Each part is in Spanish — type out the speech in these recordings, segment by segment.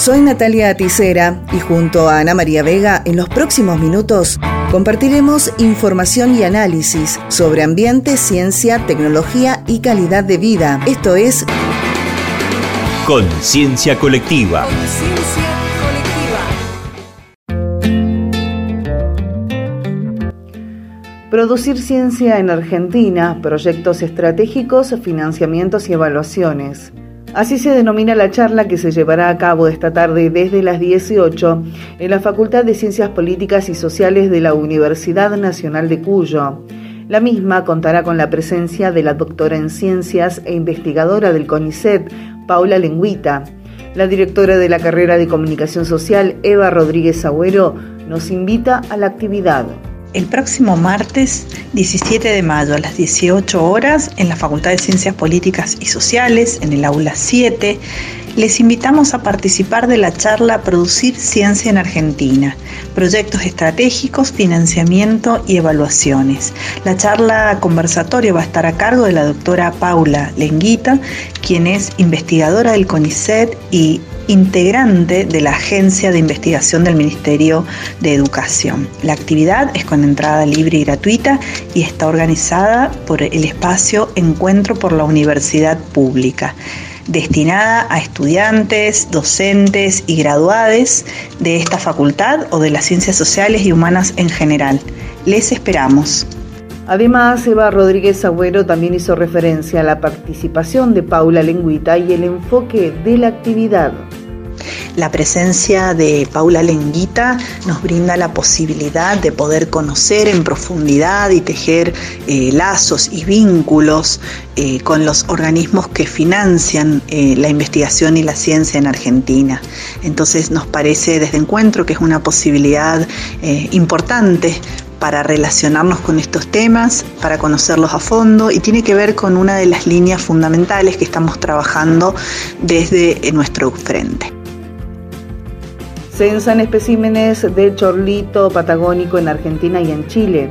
Soy Natalia Aticera y junto a Ana María Vega en los próximos minutos compartiremos información y análisis sobre ambiente, ciencia, tecnología y calidad de vida. Esto es Conciencia Colectiva. Producir ciencia en Argentina, proyectos estratégicos, financiamientos y evaluaciones. Así se denomina la charla que se llevará a cabo esta tarde desde las 18 en la Facultad de Ciencias Políticas y Sociales de la Universidad Nacional de Cuyo. La misma contará con la presencia de la doctora en Ciencias e investigadora del CONICET, Paula Lengüita. La directora de la carrera de Comunicación Social, Eva Rodríguez Agüero, nos invita a la actividad. El próximo martes 17 de mayo a las 18 horas en la Facultad de Ciencias Políticas y Sociales, en el aula 7, les invitamos a participar de la charla Producir Ciencia en Argentina, proyectos estratégicos, financiamiento y evaluaciones. La charla conversatoria va a estar a cargo de la doctora Paula Lenguita, quien es investigadora del CONICET y integrante de la Agencia de Investigación del Ministerio de Educación. La actividad es con entrada libre y gratuita y está organizada por el espacio Encuentro por la Universidad Pública destinada a estudiantes, docentes y graduados de esta facultad o de las ciencias sociales y humanas en general. Les esperamos. Además, Eva Rodríguez Agüero también hizo referencia a la participación de Paula Lengüita y el enfoque de la actividad. La presencia de Paula Lenguita nos brinda la posibilidad de poder conocer en profundidad y tejer eh, lazos y vínculos eh, con los organismos que financian eh, la investigación y la ciencia en Argentina. Entonces nos parece desde encuentro que es una posibilidad importante para relacionarnos con estos temas, para conocerlos a fondo y tiene que ver con una de las líneas fundamentales que estamos trabajando desde nuestro frente. Censan especímenes de chorlito patagónico en Argentina y en Chile.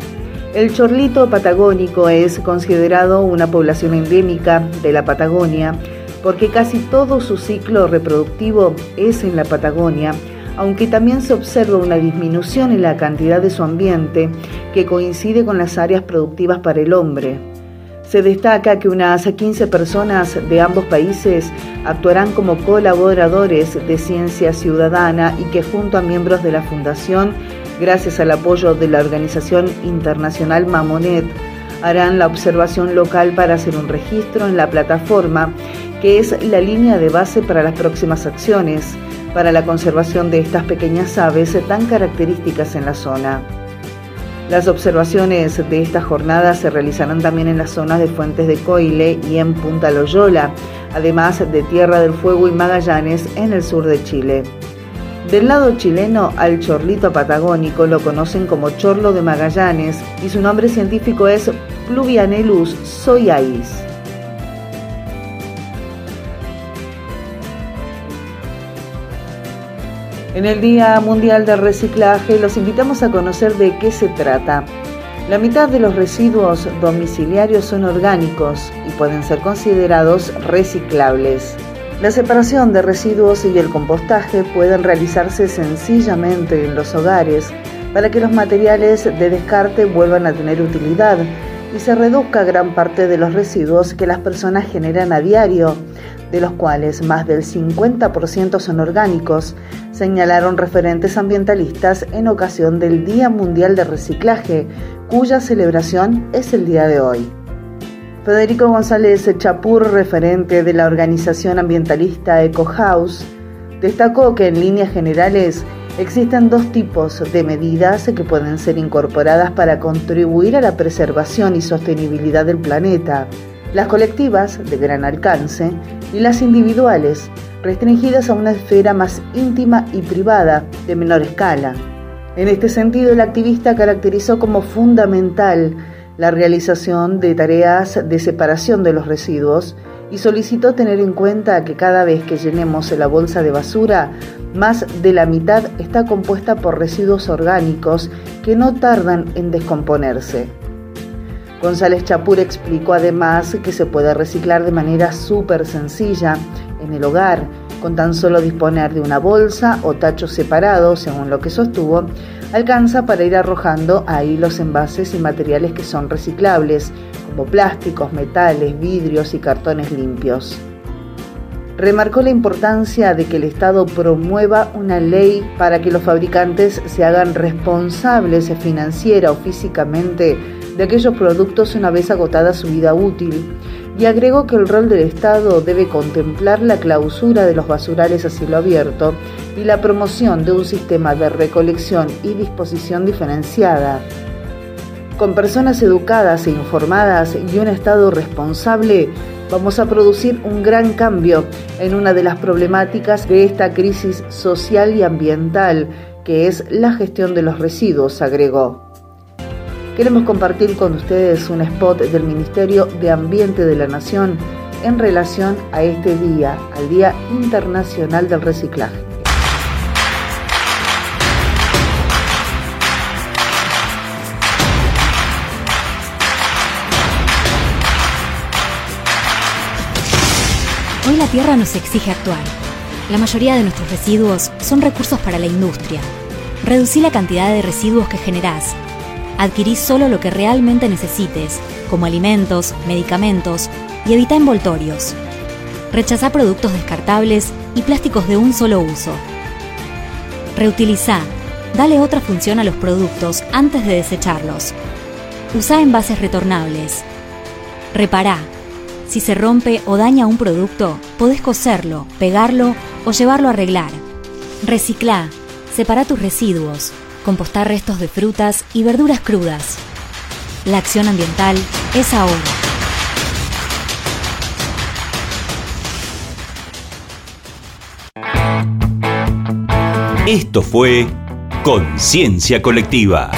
El chorlito patagónico es considerado una población endémica de la Patagonia porque casi todo su ciclo reproductivo es en la Patagonia, aunque también se observa una disminución en la cantidad de su ambiente que coincide con las áreas productivas para el hombre. Se destaca que unas 15 personas de ambos países actuarán como colaboradores de Ciencia Ciudadana y que junto a miembros de la Fundación, gracias al apoyo de la organización internacional Mamonet, harán la observación local para hacer un registro en la plataforma, que es la línea de base para las próximas acciones para la conservación de estas pequeñas aves tan características en la zona. Las observaciones de esta jornada se realizarán también en las zonas de Fuentes de Coile y en Punta Loyola, además de Tierra del Fuego y Magallanes en el sur de Chile. Del lado chileno, al chorlito patagónico lo conocen como chorlo de Magallanes y su nombre científico es Pluvianelus soiais. En el Día Mundial del Reciclaje los invitamos a conocer de qué se trata. La mitad de los residuos domiciliarios son orgánicos y pueden ser considerados reciclables. La separación de residuos y el compostaje pueden realizarse sencillamente en los hogares para que los materiales de descarte vuelvan a tener utilidad y se reduzca gran parte de los residuos que las personas generan a diario, de los cuales más del 50% son orgánicos, señalaron referentes ambientalistas en ocasión del Día Mundial de Reciclaje, cuya celebración es el día de hoy. Federico González Chapur, referente de la organización ambientalista EcoHouse, destacó que en líneas generales existen dos tipos de medidas que pueden ser incorporadas para contribuir a la preservación y sostenibilidad del planeta las colectivas de gran alcance y las individuales, restringidas a una esfera más íntima y privada de menor escala. En este sentido, el activista caracterizó como fundamental la realización de tareas de separación de los residuos y solicitó tener en cuenta que cada vez que llenemos la bolsa de basura, más de la mitad está compuesta por residuos orgánicos que no tardan en descomponerse. González Chapur explicó además que se puede reciclar de manera súper sencilla en el hogar Con tan solo disponer de una bolsa o tacho separado, según lo que sostuvo, alcanza para ir arrojando ahí los envases y materiales que son reciclables, como plásticos, metales, vidrios y cartones limpios. Remarcó la importancia de que el Estado promueva una ley para que los fabricantes se hagan responsables financiera o físicamente de aquellos productos una vez agotada su vida útil y agregó que el rol del Estado debe contemplar la clausura de los basurales a cielo abierto y la promoción de un sistema de recolección y disposición diferenciada. Con personas educadas e informadas y un Estado responsable, vamos a producir un gran cambio en una de las problemáticas de esta crisis social y ambiental, que es la gestión de los residuos, agregó. Queremos compartir con ustedes un spot del Ministerio de Ambiente de la Nación en relación a este día, al Día Internacional del Reciclaje. Hoy la Tierra nos exige actuar. La mayoría de nuestros residuos son recursos para la industria. Reducí la cantidad de residuos que generás adquirí solo lo que realmente necesites, como alimentos, medicamentos, y evita envoltorios. Rechazá productos descartables y plásticos de un solo uso. Reutiliza. Dale otra función a los productos antes de desecharlos. Usa envases retornables. Repará. Si se rompe o daña un producto, podés coserlo, pegarlo o llevarlo a arreglar. Reciclá. Separa tus residuos compostar restos de frutas y verduras crudas. La acción ambiental es ahora. Esto fue Conciencia Colectiva.